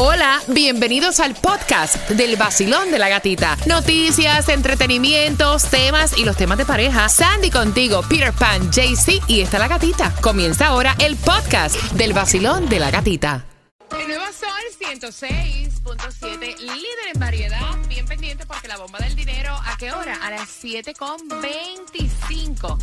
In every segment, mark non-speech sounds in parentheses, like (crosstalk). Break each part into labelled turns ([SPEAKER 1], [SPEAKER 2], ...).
[SPEAKER 1] Hola, bienvenidos al podcast del vacilón de la gatita. Noticias, entretenimientos, temas y los temas de pareja. Sandy contigo, Peter Pan, JC y está la gatita. Comienza ahora el podcast del vacilón de la gatita. El nuevo Sol 106.7, líder en variedad. Bien pendiente porque la bomba del dinero, ¿a qué hora? A las 7.25.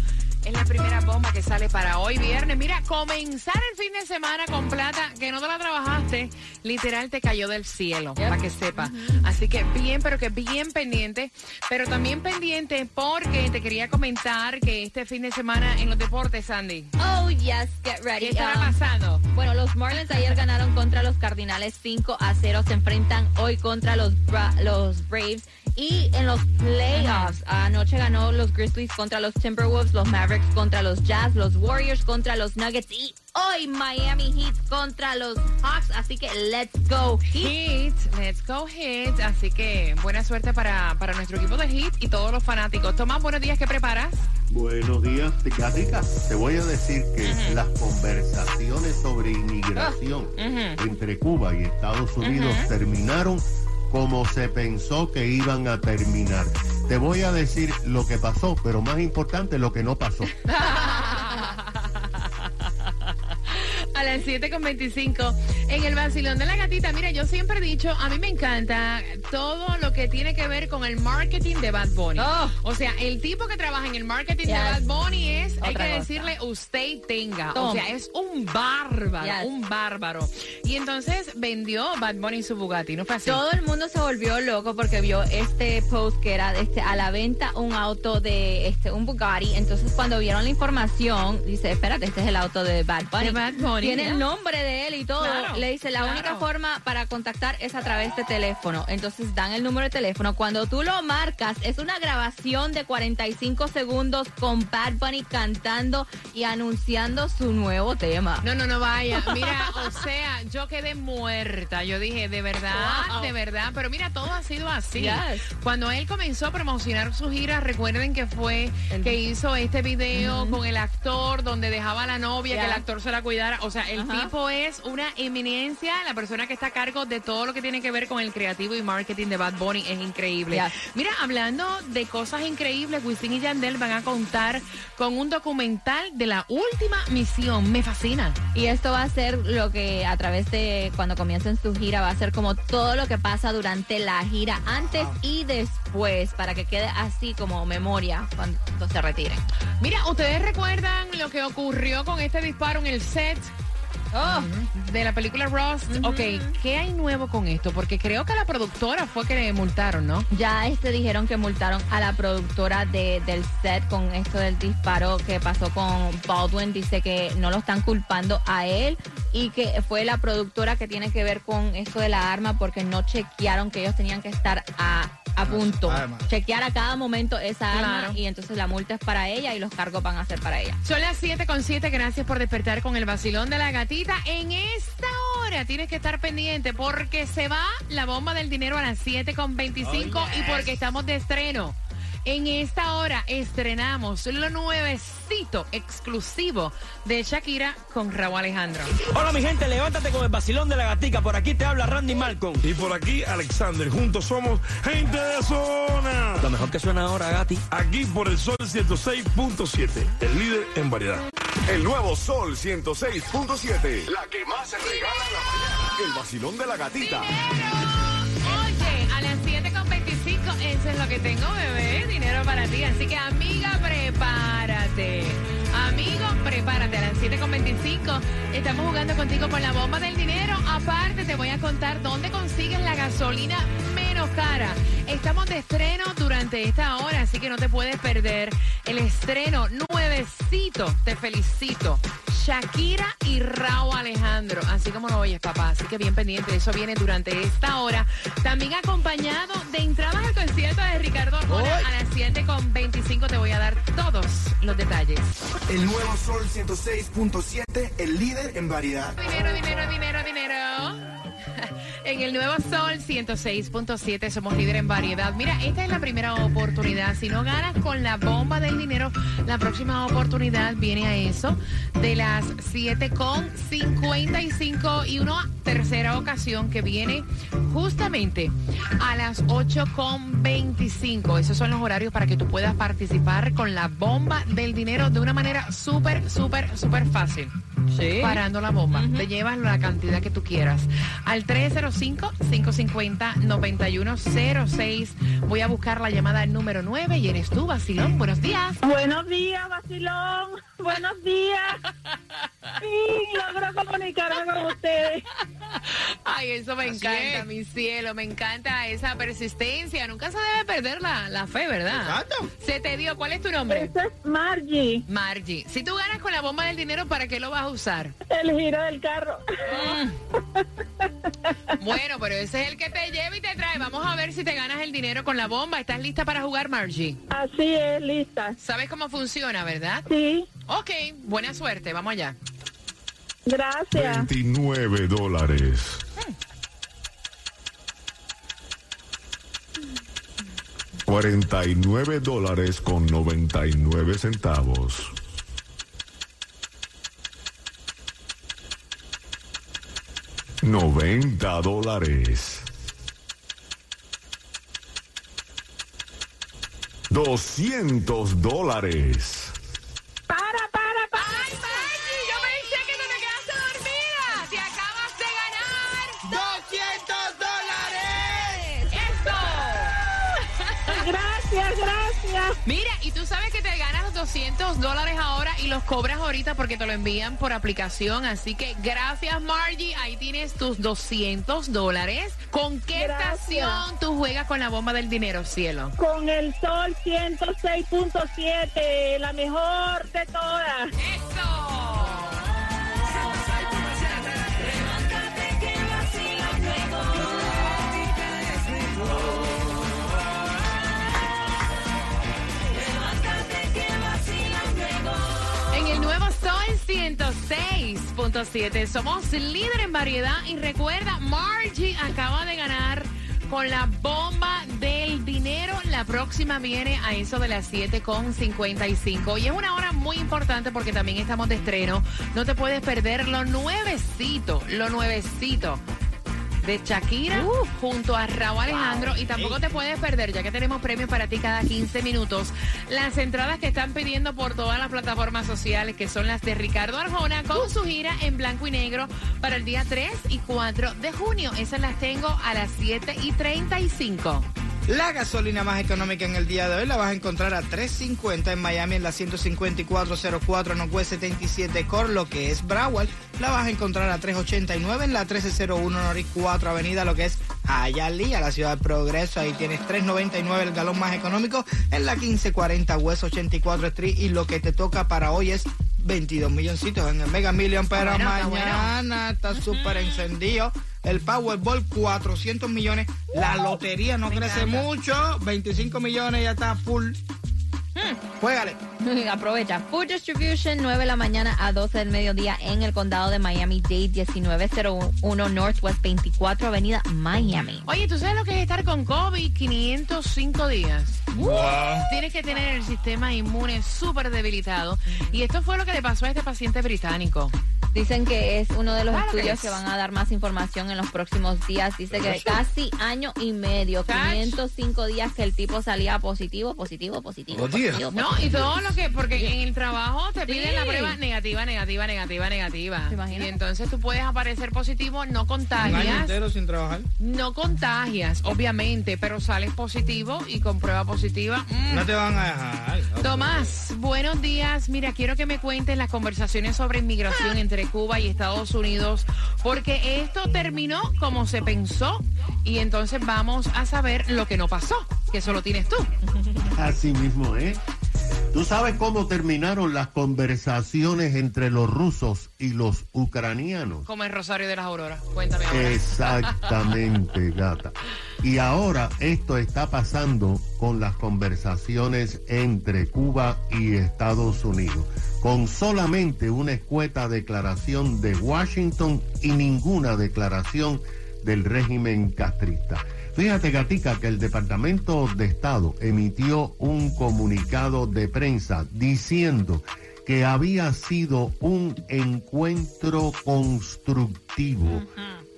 [SPEAKER 1] Es la primera bomba que sale para hoy viernes. Mira, comenzar el fin de semana con plata que no te la trabajaste, literal te cayó del cielo, para que sepa. Así que bien, pero que bien pendiente. Pero también pendiente porque te quería comentar que este fin de semana en los deportes, Sandy.
[SPEAKER 2] Oh, yes, get ready.
[SPEAKER 1] ¿Qué estará pasando?
[SPEAKER 2] Bueno, los Marlins ayer ganaron contra los Cardinales 5 a 0. Se enfrentan hoy contra los, los Braves. Y en los playoffs, anoche ganó los Grizzlies contra los Timberwolves, los Mavericks contra los Jazz, los Warriors contra los Nuggets y hoy Miami Heat contra los Hawks. Así que let's go
[SPEAKER 1] Heat. let's go Heat. Así que buena suerte para, para nuestro equipo de Heat y todos los fanáticos. Tomás, buenos días, ¿qué preparas?
[SPEAKER 3] Buenos días, Gatica. Te voy a decir que las conversaciones sobre inmigración entre Cuba y Estados Unidos terminaron como se pensó que iban a terminar. Te voy a decir lo que pasó, pero más importante lo que no pasó. (laughs)
[SPEAKER 1] a las 7.25 en el vacilón de la gatita. Mira, yo siempre he dicho, a mí me encanta todo lo que tiene que ver con el marketing de Bad Bunny. Oh. O sea, el tipo que trabaja en el marketing de Bad Bunny es, hay que decirle, usted tenga. O sea, es un bárbaro, un bárbaro. Y entonces vendió Bad Bunny su Bugatti, ¿no fue así?
[SPEAKER 2] Todo el mundo se volvió loco porque vio este post que era este, a la venta un auto de este un Bugatti. Entonces cuando vieron la información, dice, espérate, este es el auto de Bad Bunny.
[SPEAKER 1] De Bad Bunny
[SPEAKER 2] tiene el nombre de él y todo. Le dice, la única forma para contactar es a través de teléfono. Entonces dan el número de teléfono. Cuando tú lo marcas, es una grabación de 45 segundos con Bad Bunny cantando y anunciando su nuevo tema.
[SPEAKER 1] No, no, no vaya. (laughs) Mira, o sea, yo quedé muerta. Yo dije, de verdad, de verdad. Pero mira, todo ha sido así. Cuando él comenzó a promocionar su gira, recuerden que fue que hizo este video con el actor donde dejaba a la novia, que el actor se la cuidara. O sea, el tipo es una eminencia, la persona que está a cargo de todo lo que tiene que ver con el creativo y marketing de Bad Bunny es increíble. Mira, hablando de cosas increíbles, Wisin y Yandel van a contar con un documental de la última misión. Me fascina.
[SPEAKER 2] Y esto va a ser lo que a través de cuando comiencen su gira va a ser como todo lo que pasa durante la gira antes y después para que quede así como memoria cuando se retiren.
[SPEAKER 1] Mira, ¿ustedes recuerdan lo que ocurrió con este disparo en el set Oh, de la película Rust. Ok, ¿qué hay nuevo con esto? Porque creo que a la productora fue que le multaron, ¿no?
[SPEAKER 2] Ya este dijeron que multaron a la productora de, del set con esto del disparo que pasó con Baldwin. Dice que no lo están culpando a él y que fue la productora que tiene que ver con esto de la arma porque no chequearon que ellos tenían que estar a a punto. Chequear a cada momento esa arma y entonces la multa es para ella y los cargos van a ser para ella.
[SPEAKER 1] Son las 7 con 7, gracias por despertar con el vacilón de la gatita. En esta hora tienes que estar pendiente porque se va la bomba del dinero a las 7 con 25 y porque estamos de estreno. En esta hora estrenamos lo nuevecito exclusivo de Shakira con Raúl Alejandro.
[SPEAKER 4] Hola mi gente, levántate con el vacilón de la gatica. Por aquí te habla Randy Malcolm.
[SPEAKER 5] Y por aquí Alexander. Juntos somos gente de zona.
[SPEAKER 4] Lo mejor que suena ahora, Gati.
[SPEAKER 5] Aquí por el Sol 106.7, el líder en variedad.
[SPEAKER 6] El nuevo Sol 106.7. La que más se regala en la mañana. El vacilón de la gatita.
[SPEAKER 1] Tengo, bebé. Dinero para ti. Así que, amiga, prepárate. Amigo, prepárate a las 7.25. Estamos jugando contigo con la bomba del dinero. Aparte, te voy a contar dónde consigues la gasolina menos cara. Estamos de estreno durante esta hora, así que no te puedes perder el estreno nuevecito. Te felicito. Shakira y Raúl Alejandro, así como lo oyes, papá. Así que bien pendiente, eso viene durante esta hora. También acompañado de entradas al concierto de Ricardo Arjona a las 7 con 25. Te voy a dar todos los detalles.
[SPEAKER 6] El nuevo Sol 106.7, el líder en variedad.
[SPEAKER 1] Dinero, dinero, dinero, dinero. En el Nuevo Sol 106.7 somos líder en variedad. Mira, esta es la primera oportunidad. Si no ganas con la bomba del dinero, la próxima oportunidad viene a eso de las 7.55 y una tercera ocasión que viene justamente a las 8.25. Esos son los horarios para que tú puedas participar con la bomba del dinero de una manera súper, súper, súper fácil.
[SPEAKER 2] Sí.
[SPEAKER 1] Parando la bomba. Te llevas la cantidad que tú quieras. Al 305-550-9106. Voy a buscar la llamada número 9 y eres tú, Basilón. Buenos días.
[SPEAKER 7] Buenos días, Basilón. Buenos días. Sí, logro comunicarme con ustedes.
[SPEAKER 1] Ay, eso me encanta, mi cielo. Me encanta esa persistencia. Nunca se debe perder la, la fe, ¿verdad? Se te dio. ¿Cuál es tu nombre?
[SPEAKER 7] Esta es Margie,
[SPEAKER 1] Margie. Si tú ganas con la bomba del dinero, ¿para qué lo vas a usar?
[SPEAKER 7] el giro del carro.
[SPEAKER 1] Bueno, pero ese es el que te lleva y te trae. Vamos a ver si te ganas el dinero con la bomba. ¿Estás lista para jugar, Margie?
[SPEAKER 7] Así es, lista.
[SPEAKER 1] ¿Sabes cómo funciona, verdad?
[SPEAKER 7] Sí,
[SPEAKER 1] Ok, buena suerte. Vamos allá.
[SPEAKER 7] gracias.
[SPEAKER 6] 29 dólares. Cuarenta y nueve dólares con noventa y nueve centavos. Noventa dólares. Doscientos dólares.
[SPEAKER 7] Para, para, para.
[SPEAKER 1] ¡Ay, Margie! Yo pensé que te, te quedaste dormida. Te acabas de ganar. ¡200 dólares! ¡Eso!
[SPEAKER 7] Gracias, gracias.
[SPEAKER 1] Mira, y tú sabes que te ganas 200 dólares ahora y los cobras ahorita porque te lo envían por aplicación. Así que gracias, Margie. Ahí tienes tus 200 dólares. ¿Con qué
[SPEAKER 7] Gracias.
[SPEAKER 1] estación tú juegas con la bomba del dinero, cielo?
[SPEAKER 7] Con el sol 106.7, la mejor de todas.
[SPEAKER 1] ¡Eso! 106.7 somos líder en variedad y recuerda, Margie acaba de ganar con la bomba del dinero. La próxima viene a eso de las 7.55 y es una hora muy importante porque también estamos de estreno. No te puedes perder lo nuevecito, lo nuevecito de Shakira junto a Raúl Alejandro. Y tampoco te puedes perder ya que tenemos premios para ti cada 15 minutos las entradas que están pidiendo por todas las plataformas sociales que son las de Ricardo Arjona con su gira en blanco y negro para el día 3 y 4 de junio. Esas las tengo a las 7 y 35
[SPEAKER 8] La gasolina más económica en el día de hoy la vas a encontrar a 3.50 en Miami en la 15404 Northwest 77 Core, lo que es Broward. La vas a encontrar a 3.89 en la 1301 Norris 4 Avenida, lo que es Hialeah, la ciudad de Progreso. Ahí tienes 3.99 el galón más económico en la 1540 West 84 Street. Y lo que te toca para hoy es 22 milloncitos en el Mega Million, pero
[SPEAKER 1] bueno, está
[SPEAKER 8] mañana está súper encendido. El Powerball, 400 millones. La lotería no crece mucho. 25 millones ya está full. Juégale. (laughs)
[SPEAKER 2] Aprovecha. Food Distribution, 9 de la mañana a 12 del mediodía en el condado de Miami-Dade, 1901 Northwest 24 Avenida Miami.
[SPEAKER 1] oye ¿tú sabes lo que es estar con COVID 505 días? Tienes que tener el sistema inmune súper debilitado y esto fue lo que le pasó a este paciente británico
[SPEAKER 2] Dicen que es uno de los
[SPEAKER 1] Claro que
[SPEAKER 2] estudios
[SPEAKER 1] es.
[SPEAKER 2] que van a dar más información en los próximos días. Dice que casi año y medio,
[SPEAKER 1] Cach.
[SPEAKER 2] 505 días que el tipo salía positivo, positivo, positivo.
[SPEAKER 8] Dear.
[SPEAKER 2] positivo,
[SPEAKER 1] No, y
[SPEAKER 2] positivo.
[SPEAKER 1] todo lo que, porque en el trabajo te piden
[SPEAKER 2] Sí.
[SPEAKER 1] la prueba negativa, negativa, negativa, negativa.
[SPEAKER 2] ¿Te imaginas?
[SPEAKER 1] Y entonces tú puedes aparecer positivo, no
[SPEAKER 8] Un año
[SPEAKER 1] contagias,
[SPEAKER 8] entero sin trabajar.
[SPEAKER 1] no contagias, obviamente, pero sales positivo y con prueba positiva. mm.
[SPEAKER 8] No te van a dejar.
[SPEAKER 1] Tomás, buenos días. Mira, quiero que me cuentes las conversaciones sobre inmigración entre Cuba y Estados Unidos, porque esto terminó como se pensó y entonces vamos a saber lo que no pasó, que eso lo tienes tú.
[SPEAKER 3] Así mismo, ¿eh? ¿Tú sabes cómo terminaron las conversaciones entre los rusos y los ucranianos?
[SPEAKER 1] Como el Rosario de las Auroras. Cuéntame ahora.
[SPEAKER 3] Exactamente, (laughs) gata. Y ahora esto está pasando con las conversaciones entre Cuba y Estados Unidos, con solamente una escueta declaración de Washington y ninguna declaración del régimen castrista. Fíjate, Gatica, que el Departamento de Estado emitió un comunicado de prensa diciendo que había sido un encuentro constructivo.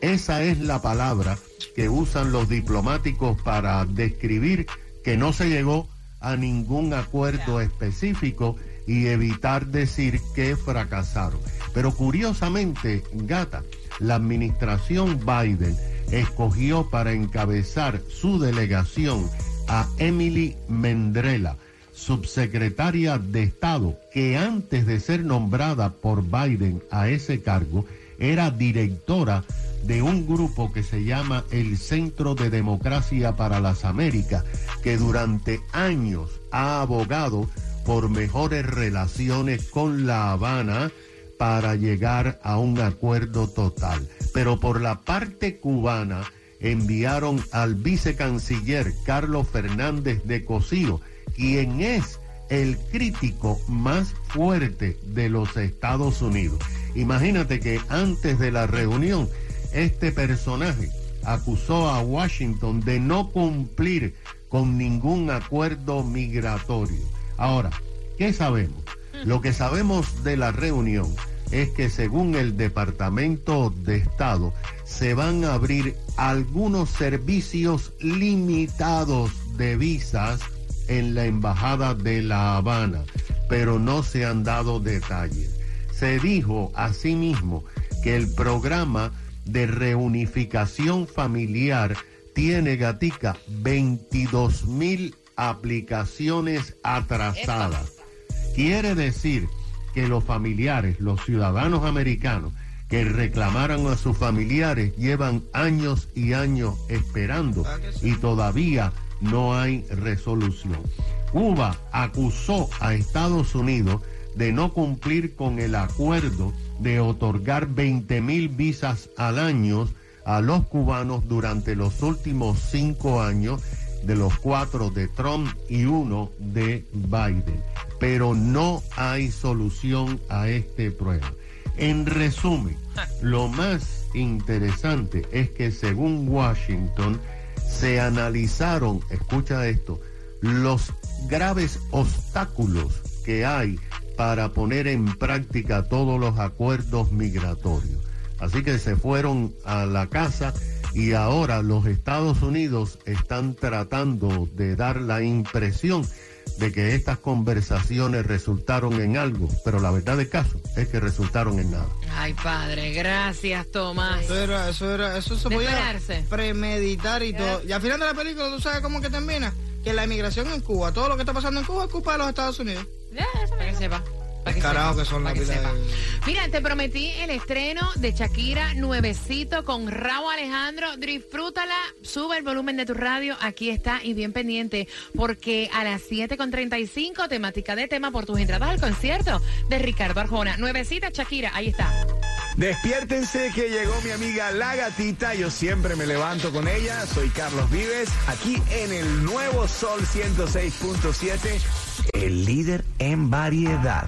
[SPEAKER 3] Esa es la palabra que usan los diplomáticos para describir que no se llegó a ningún acuerdo específico y evitar decir que fracasaron. Pero curiosamente, Gata, la administración Biden escogió para encabezar su delegación a Emily Mendrela, subsecretaria de Estado, que antes de ser nombrada por Biden a ese cargo, era directora de un grupo que se llama el Centro de Democracia para las Américas, que durante años ha abogado por mejores relaciones con La Habana para llegar a un acuerdo total pero por la parte cubana enviaron al vicecanciller Carlos Fernández de Cosío, quien es el crítico más fuerte de los Estados Unidos. Imagínate que antes de la reunión, este personaje acusó a Washington de no cumplir con ningún acuerdo migratorio. Ahora, ¿qué sabemos? Lo que sabemos de la reunión es que según el Departamento de Estado se van a abrir algunos servicios limitados de visas en la Embajada de La Habana, pero no se han dado detalles. Se dijo asimismo que el programa de reunificación familiar tiene, Gatica, 22 mil aplicaciones atrasadas. Quiere decir que los familiares, los ciudadanos americanos que reclamaron a sus familiares llevan años y años esperando y todavía no hay resolución. Cuba acusó a Estados Unidos de no cumplir con el acuerdo de otorgar 20 mil visas al año a los cubanos durante los últimos cinco años, de los cuatro de Trump y uno de Biden pero no hay solución a este problema. En resumen, lo más interesante es que según Washington se analizaron, escucha esto, los graves obstáculos que hay para poner en práctica todos los acuerdos migratorios. Así que se fueron a la casa y ahora los Estados Unidos están tratando de dar la impresión de que estas conversaciones resultaron en algo, pero la verdad del caso es que resultaron en nada.
[SPEAKER 1] Ay, padre, gracias, Tomás.
[SPEAKER 8] Eso era, eso era, eso se podía premeditar y todo. Y al final de la película, ¿tú sabes cómo que termina? Que la inmigración en Cuba, todo lo que está pasando en Cuba es culpa de los Estados Unidos.
[SPEAKER 1] Ya, eso para que sepa.
[SPEAKER 8] Carajo que son la
[SPEAKER 1] Mira, te prometí el estreno de Shakira nuevecito con Raúl Alejandro. Disfrútala, sube el volumen de tu radio. Aquí está y bien pendiente porque a las 7.35 temática de tema por tus entradas al concierto de Ricardo Arjona. Nuevecita Shakira, ahí está.
[SPEAKER 9] Despiértense que llegó mi amiga La Gatita. Yo siempre me levanto con ella. Soy Carlos Vives, aquí en el nuevo Sol 106.7, el líder en variedad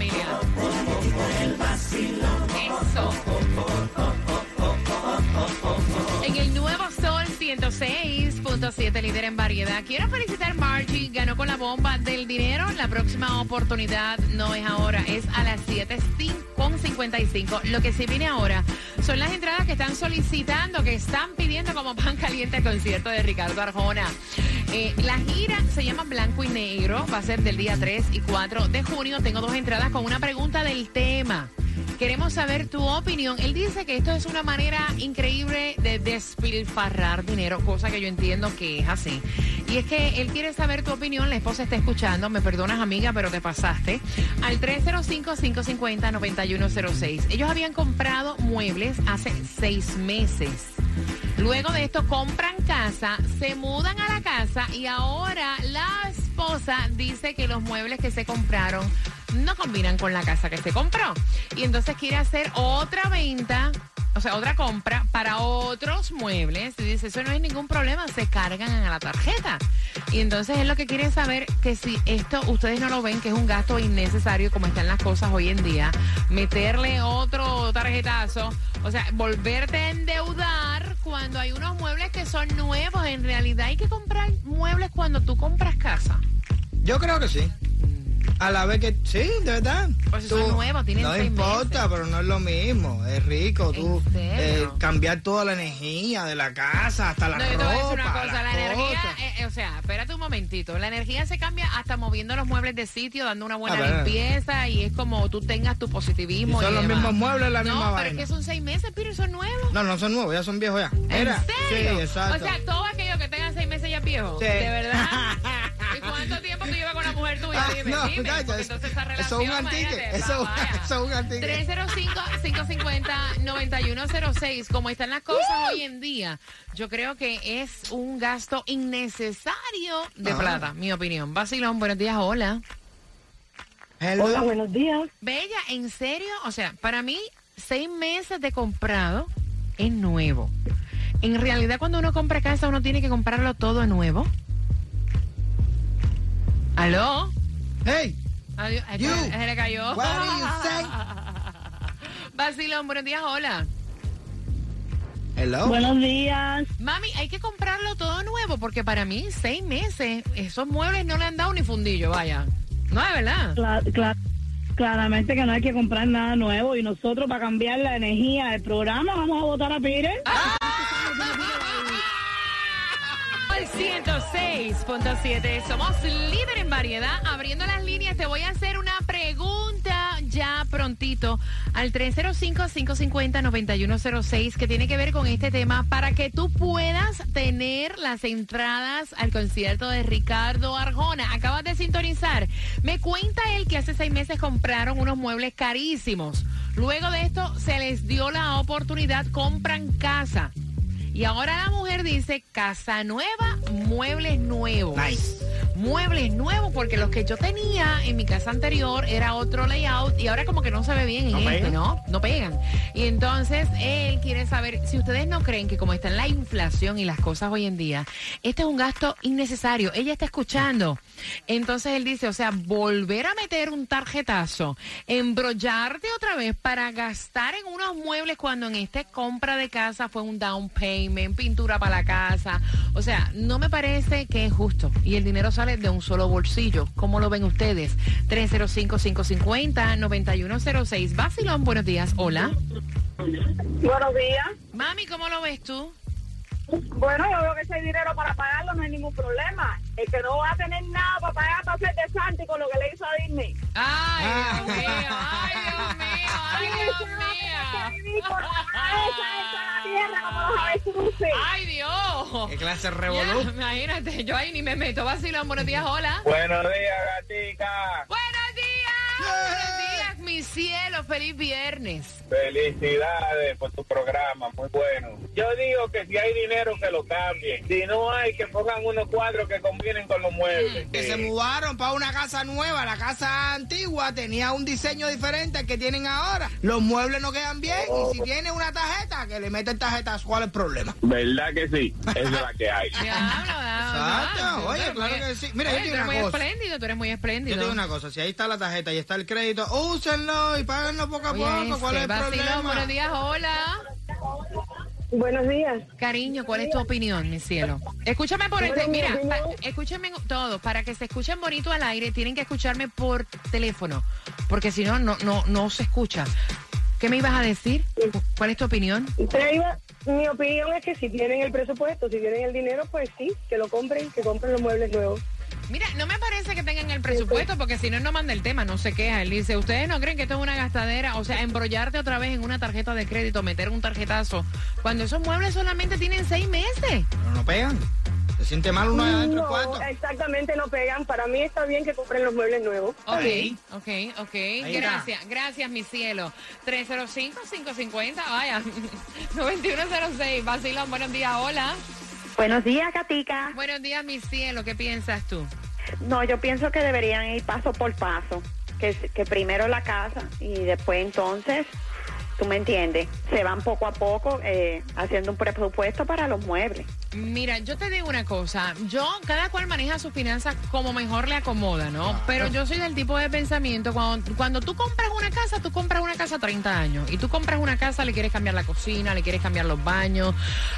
[SPEAKER 10] media.
[SPEAKER 1] 7, líder en variedad. Quiero felicitar Margie, ganó con la bomba del dinero. La próxima oportunidad no es ahora, es a las 7 con 55. Lo que sí viene ahora son las entradas que están solicitando, que están pidiendo como pan caliente el concierto de Ricardo Arjona. Eh, la gira se llama Blanco y Negro, va a ser del día 3 y 4 de junio. Tengo dos entradas con una pregunta del tema. Queremos saber tu opinión. Él dice que esto es una manera increíble de despilfarrar dinero, cosa que yo entiendo que es así. Y es que él quiere saber tu opinión. La esposa está escuchando. Me perdonas, amiga, pero te pasaste. Al 305-550-9106. Ellos habían comprado muebles hace seis meses. Luego de esto compran casa, se mudan a la casa y ahora la esposa dice que los muebles que se compraron no combinan con la casa que se compró. Y entonces quiere hacer otra venta, o sea, otra compra para otros muebles. Y dice, eso no es ningún problema, se cargan a la tarjeta. Y entonces es lo que quiere saber que si esto ustedes no lo ven, que es un gasto innecesario como están las cosas hoy en día, meterle otro tarjetazo, o sea, volverte a endeudar cuando hay unos muebles que son nuevos. En realidad hay que comprar muebles cuando tú compras casa.
[SPEAKER 8] Yo creo que sí. A la vez que, sí, de verdad.
[SPEAKER 1] Pues son nuevos, tienen
[SPEAKER 8] No
[SPEAKER 1] seis
[SPEAKER 8] importa, pero no es lo mismo. Es rico tú eh, cambiar toda la energía de la casa, hasta la
[SPEAKER 1] No, yo
[SPEAKER 8] ropa.
[SPEAKER 1] decir una cosa, la energía, eh, eh, o sea, espérate un momentito, la energía se cambia hasta moviendo los muebles de sitio, dando una buena
[SPEAKER 8] pero-
[SPEAKER 1] limpieza y es como tú tengas tu positivismo.
[SPEAKER 8] Y son los
[SPEAKER 1] demás.
[SPEAKER 8] mismos muebles, la
[SPEAKER 1] no,
[SPEAKER 8] misma
[SPEAKER 1] pero
[SPEAKER 8] vaina.
[SPEAKER 1] es que son seis meses, pero son nuevos.
[SPEAKER 8] No, no son nuevos, ya son viejos ya.
[SPEAKER 1] ¿En
[SPEAKER 8] Era.
[SPEAKER 1] serio?
[SPEAKER 8] Sí, exacto.
[SPEAKER 1] O sea, todos aquellos que tengan seis meses ya es viejo.
[SPEAKER 8] Sí.
[SPEAKER 1] De verdad. (laughs) ¿Y cuánto tiempo tú llevas con la mujer tuya?
[SPEAKER 8] Ah,
[SPEAKER 1] Dime,
[SPEAKER 8] no,
[SPEAKER 1] dime. entonces esa
[SPEAKER 8] eso es
[SPEAKER 1] relación,
[SPEAKER 8] un antique, eso- eso es un antique.
[SPEAKER 1] 305-550-9106. Como están las cosas hoy en día, yo creo que es un gasto innecesario de
[SPEAKER 8] Ah.
[SPEAKER 1] plata, mi opinión. Basilón, buenos días, hola.
[SPEAKER 8] Hello.
[SPEAKER 7] Hola, buenos días.
[SPEAKER 1] Bella, ¿en serio? O sea, para mí, seis meses de comprado es nuevo. En realidad, cuando uno compra casa, uno tiene que comprarlo todo nuevo. ¿Aló?
[SPEAKER 8] Hey,
[SPEAKER 1] Adiós.
[SPEAKER 8] You.
[SPEAKER 1] Se le cayó.
[SPEAKER 8] what do you say? (laughs)
[SPEAKER 1] Basilón, buenos días, hola.
[SPEAKER 8] Hello.
[SPEAKER 7] Buenos días.
[SPEAKER 1] Mami, hay que comprarlo todo nuevo porque para mí, seis meses, esos muebles no le han dado ni fundillo, vaya. No, es verdad.
[SPEAKER 7] Cla- cla- claramente que no hay que comprar nada nuevo y nosotros para cambiar la energía del programa vamos a votar a Pire.
[SPEAKER 1] Al 106.7. Somos líder en variedad. Abriendo las líneas, te voy a hacer una pregunta ya prontito al 305-550-9106 que tiene que ver con este tema para que tú puedas tener las entradas al concierto de Ricardo Arjona. Acabas de sintonizar. Me cuenta él que hace seis meses compraron unos muebles carísimos. Luego de esto se les dio la oportunidad, compran casa. Y ahora la mujer dice casa nueva, muebles nuevos.
[SPEAKER 8] Nice.
[SPEAKER 1] Muebles nuevos, porque los que yo tenía en mi casa anterior era otro layout y ahora como que no se ve bien en
[SPEAKER 8] No
[SPEAKER 1] este,
[SPEAKER 8] pegan.
[SPEAKER 1] ¿no? No pegan. Y entonces él quiere saber si ustedes no creen que como está en la inflación y las cosas hoy en día, este es un gasto innecesario. Ella está escuchando. Entonces él dice, o sea, volver a meter un tarjetazo, embrollarte otra vez para gastar en unos muebles cuando en esta compra de casa fue un down payment, pintura para la casa. O sea, no me parece que es justo. Y el dinero sale de un solo bolsillo. ¿Cómo lo ven ustedes? 305-550-9106. Basilón, buenos días. Hola.
[SPEAKER 7] Buenos días.
[SPEAKER 1] Mami, ¿cómo lo ves tú?
[SPEAKER 7] Bueno, yo veo que hay dinero para pagarlo no hay ningún problema. El que no va a tener nada para pagar va a ser de Santi con lo que le hizo a Disney.
[SPEAKER 1] Ay, Dios mío, ay, Dios mío, ay, Dios mío. Ay, Dios.
[SPEAKER 8] ¿Qué clase de
[SPEAKER 1] Ya,
[SPEAKER 8] revolú?
[SPEAKER 1] imagínate, yo ahí ni me meto. Vacilón, buenos días, hola.
[SPEAKER 11] Buenos días, gatica.
[SPEAKER 1] Días, mi cielo, feliz viernes.
[SPEAKER 11] Felicidades por tu programa, muy bueno. Yo digo que si hay dinero que lo cambien. Si no hay, que pongan unos cuadros que combinen con los muebles.
[SPEAKER 8] Que se mudaron para una casa nueva. La casa antigua tenía un diseño diferente al que tienen ahora. Los muebles no quedan bien. Y si tiene una tarjeta, que le meten tarjetas, ¿cuál es el problema?
[SPEAKER 11] ¿Verdad que sí? (laughs) Esa es la que hay.
[SPEAKER 1] Diablo,
[SPEAKER 8] Exacto, oye,
[SPEAKER 1] Tú eres
[SPEAKER 8] claro
[SPEAKER 1] muy-
[SPEAKER 8] que sí. Mira, yo
[SPEAKER 1] Oye,
[SPEAKER 8] te
[SPEAKER 1] tú
[SPEAKER 8] digo
[SPEAKER 1] eres
[SPEAKER 8] una
[SPEAKER 1] muy
[SPEAKER 8] cosa.
[SPEAKER 1] espléndido, tú eres muy
[SPEAKER 8] Yo
[SPEAKER 1] espléndido.
[SPEAKER 8] te digo una cosa, si ahí está la tarjeta y está el crédito, úsenlo y páganlo poco a
[SPEAKER 1] Oye,
[SPEAKER 8] poco. ¿Cuál es el problema?
[SPEAKER 1] buenos días, hola.
[SPEAKER 7] Buenos días.
[SPEAKER 1] Cariño, ¿cuál es tu opinión, mi cielo? Escúchame por este,
[SPEAKER 7] mi
[SPEAKER 1] mira, pa- escúchenme todos, para que se escuchen bonito al aire, tienen que escucharme por teléfono, porque si no, no, no, no se escucha. ¿Qué me ibas a decir? ¿Cuál es tu opinión?
[SPEAKER 7] Te iba- mi opinión es que si tienen el presupuesto, si tienen el dinero, pues sí, que lo compren, que compren los muebles nuevos.
[SPEAKER 1] Mira, no me parece que tengan el presupuesto, porque si no, no manda el tema, no se queja. Él dice, ¿ustedes no creen que esto es una gastadera? O sea, embrollarte otra vez en una tarjeta de crédito, meter un tarjetazo, cuando esos muebles solamente tienen seis meses.
[SPEAKER 8] Pero no pegan. Se siente mal uno adentro del cuarto.
[SPEAKER 7] exactamente no pegan. Para mí está bien que compren los muebles nuevos.
[SPEAKER 1] Ok, ok, ok. Gracias, gracias, mi cielo. 305-550, vaya. (laughs) 9106, Basilón, buenos días, hola.
[SPEAKER 12] Buenos días, Katica.
[SPEAKER 1] Buenos días, mi cielo, ¿qué piensas tú?
[SPEAKER 12] No, yo pienso que deberían ir paso por paso. Que, que primero la casa y después entonces, tú me entiendes, se van poco a poco eh, haciendo un presupuesto para los muebles.
[SPEAKER 1] Mira, yo te digo una cosa, yo, cada cual maneja sus finanzas como mejor le acomoda, ¿no? Pero yo soy del tipo de pensamiento, cuando, cuando tú compras una casa, tú compras una casa 30 años, y tú compras una casa, le quieres cambiar la cocina, le quieres cambiar los baños.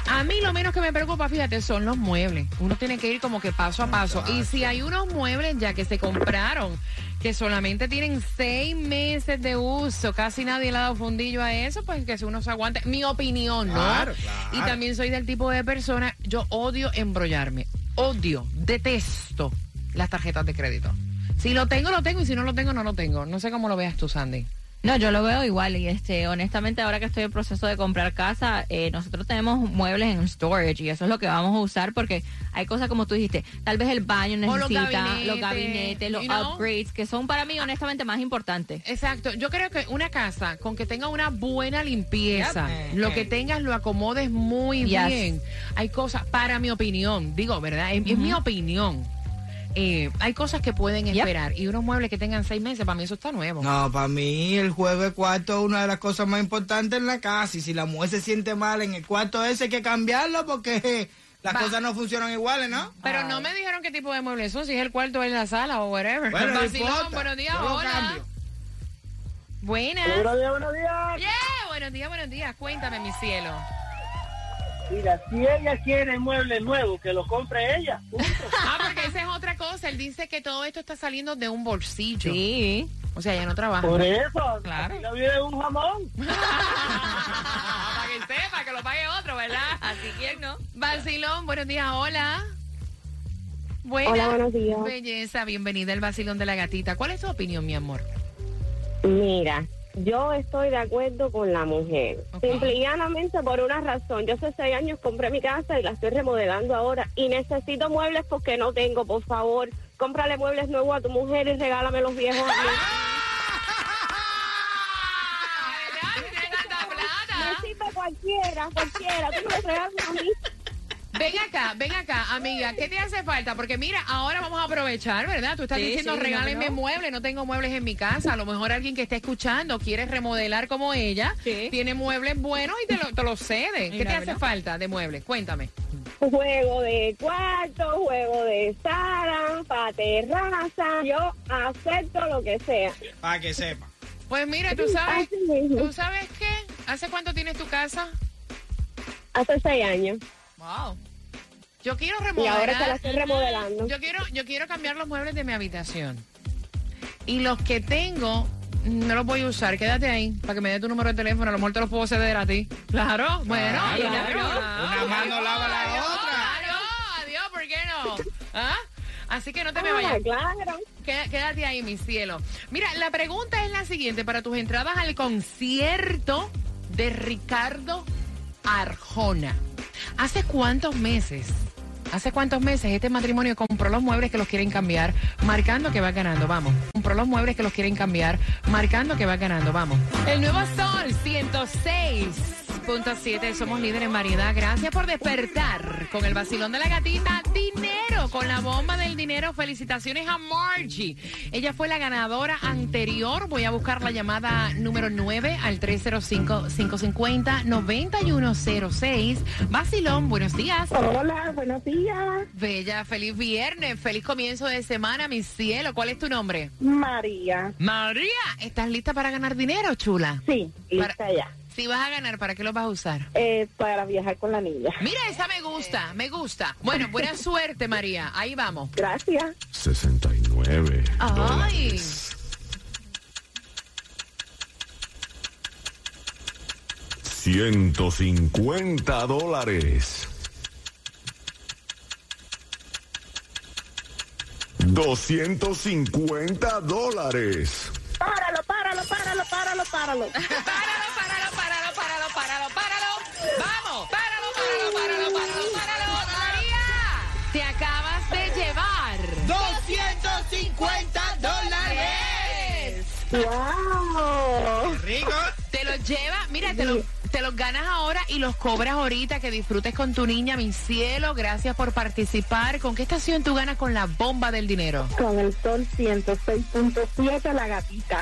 [SPEAKER 1] A mí lo menos que me preocupa, fíjate, son los muebles. Uno tiene que ir como que paso a paso. Y si hay unos muebles ya que se compraron, que solamente tienen seis meses de uso, casi nadie le ha dado fundillo a eso, pues que si uno se aguante. Mi opinión, ¿no?
[SPEAKER 8] Claro, claro.
[SPEAKER 1] Y también soy del tipo de persona, yo odio embrollarme, odio, detesto las tarjetas de crédito. Si lo tengo, lo tengo, y si no lo tengo, no lo tengo. No sé cómo lo veas tú, Sandy.
[SPEAKER 2] No, yo lo veo igual y este, honestamente ahora que estoy en proceso de comprar casa, eh, nosotros tenemos muebles en storage y eso es lo que vamos a usar porque hay cosas como tú dijiste, tal vez el baño
[SPEAKER 1] los
[SPEAKER 2] necesita,
[SPEAKER 1] gabinetes,
[SPEAKER 2] los gabinetes, los
[SPEAKER 1] you know.
[SPEAKER 2] upgrades, que son para mí honestamente más importantes.
[SPEAKER 1] Exacto, yo creo que una casa con que tenga una buena limpieza,
[SPEAKER 8] Yep.
[SPEAKER 1] lo que tengas lo acomodes muy
[SPEAKER 2] Yes.
[SPEAKER 1] bien. Hay cosas, para mi opinión, digo, ¿verdad? Es, es mi opinión. Eh, hay cosas que pueden
[SPEAKER 2] Yep.
[SPEAKER 1] esperar y unos muebles que tengan seis meses, para mí eso está nuevo.
[SPEAKER 8] No, para mí el juego de cuarto es una de las cosas más importantes en la casa. Y si la mujer se siente mal en el cuarto ese, hay que cambiarlo porque las
[SPEAKER 1] Va.
[SPEAKER 8] cosas no funcionan iguales, ¿no?
[SPEAKER 1] Pero no me dijeron qué tipo de muebles son, si es el cuarto o es la sala o whatever.
[SPEAKER 8] Bueno, no
[SPEAKER 1] Vacilón, buenos días,
[SPEAKER 8] Yo
[SPEAKER 1] hola. Buenas.
[SPEAKER 7] Buenos días, buenos días.
[SPEAKER 1] Yeah, buenos días, buenos días. Cuéntame, mi cielo.
[SPEAKER 11] Mira, si ella quiere muebles nuevos, que lo compre ella. (laughs)
[SPEAKER 1] Ah, porque esa es otra cosa. Él dice que todo esto está saliendo de un bolsillo.
[SPEAKER 2] Sí.
[SPEAKER 1] O sea, ya no trabaja.
[SPEAKER 11] Por eso,
[SPEAKER 1] Claro.
[SPEAKER 11] la vida es un jamón. (laughs)
[SPEAKER 1] Para que sepa, que lo pague otro, ¿verdad?
[SPEAKER 2] Así que no.
[SPEAKER 1] Vacilón, buenos días, hola. Buena.
[SPEAKER 7] Hola, buenos días.
[SPEAKER 1] Belleza, bienvenida al Vacilón de la Gatita. ¿Cuál es tu opinión, mi amor?
[SPEAKER 7] Mira, yo estoy de acuerdo con la mujer.
[SPEAKER 1] Ok.
[SPEAKER 7] Simple y llanamente por una razón. Yo hace seis años compré mi casa y la estoy remodelando ahora. Y necesito muebles porque no tengo, por favor. Cómprale muebles nuevos a tu mujer y regálame los viejos a mí. (laughs) Sirve cualquiera, cualquiera. Tú me regalas a mí.
[SPEAKER 1] Ven acá, ven acá, amiga, ¿qué te hace falta? Porque mira, ahora vamos a aprovechar, ¿verdad? Tú estás
[SPEAKER 2] Sí,
[SPEAKER 1] diciendo,
[SPEAKER 2] sí,
[SPEAKER 1] regálenme
[SPEAKER 2] no,
[SPEAKER 1] muebles, no tengo muebles en mi casa. A lo mejor alguien que esté escuchando quiere remodelar como ella,
[SPEAKER 2] Sí.
[SPEAKER 1] tiene muebles buenos y te lo, te cede. ¿Qué
[SPEAKER 2] Mira,
[SPEAKER 1] te hace falta de muebles? Cuéntame.
[SPEAKER 7] Juego de cuarto, juego de sala, para terraza. Yo acepto lo que sea.
[SPEAKER 8] Para que sepa.
[SPEAKER 1] Pues mira, tú sabes. ¿tú sabes qué? ¿Hace cuánto tienes tu casa?
[SPEAKER 7] Hace seis años.
[SPEAKER 1] Wow. Yo quiero
[SPEAKER 7] Y
[SPEAKER 1] remodelar.
[SPEAKER 7] ahora que la estoy remodelando.
[SPEAKER 1] Yo quiero, yo quiero cambiar los muebles de mi habitación. Y los que tengo, no los voy a usar. Quédate ahí para que me dé tu número de teléfono. A lo mejor te los puedo ceder a ti. Claro, bueno.
[SPEAKER 8] Claro.
[SPEAKER 1] claro.
[SPEAKER 8] Una mano lava la
[SPEAKER 1] Adiós,
[SPEAKER 8] otra.
[SPEAKER 1] Adiós, adiós, ¿por qué no? ¿Ah? Así que no te me
[SPEAKER 7] Ah,
[SPEAKER 1] vayas.
[SPEAKER 7] claro.
[SPEAKER 1] Qué- Quédate ahí, mi cielo. Mira, la pregunta es la siguiente. Para tus entradas al concierto de Ricardo Arjona. ¿Hace cuántos meses? ¿Hace cuántos meses este matrimonio compró los muebles que los quieren cambiar, marcando que va ganando? Vamos. Compró los muebles que los quieren cambiar, marcando que va ganando. Vamos. El nuevo Sol 106.7. Somos líderes en variedad. Gracias por despertar con el vacilón de la gatita. Dinero con la bomba del dinero. Felicitaciones a Margie. Ella fue la ganadora anterior. Voy a buscar la llamada número 9 al 305-550-9106. Vacilón, buenos días.
[SPEAKER 7] Hola, buenos días.
[SPEAKER 1] Bella, feliz viernes, feliz comienzo de semana, mi cielo. ¿Cuál es tu nombre?
[SPEAKER 7] María.
[SPEAKER 1] María, ¿estás lista para ganar dinero, chula?
[SPEAKER 7] Sí, lista
[SPEAKER 1] Para-
[SPEAKER 7] ya.
[SPEAKER 1] Si vas a ganar, ¿para qué lo vas a usar?
[SPEAKER 7] Eh, para viajar con la niña.
[SPEAKER 1] Mira, esa me gusta, me gusta. Bueno, buena (laughs) suerte, María. Ahí vamos.
[SPEAKER 7] Gracias.
[SPEAKER 9] 69
[SPEAKER 1] Ay.
[SPEAKER 9] dólares. 150 dólares. 250 dólares.
[SPEAKER 7] Páralo, páralo, páralo. Páralo, páralo, (laughs)
[SPEAKER 1] lleva, mira, te los te los ganas ahora y los cobras ahorita. Que disfrutes con tu niña, mi cielo. Gracias por participar. ¿Con qué estación tú ganas con la bomba del dinero?
[SPEAKER 7] Con el sol 106.7, la gatita.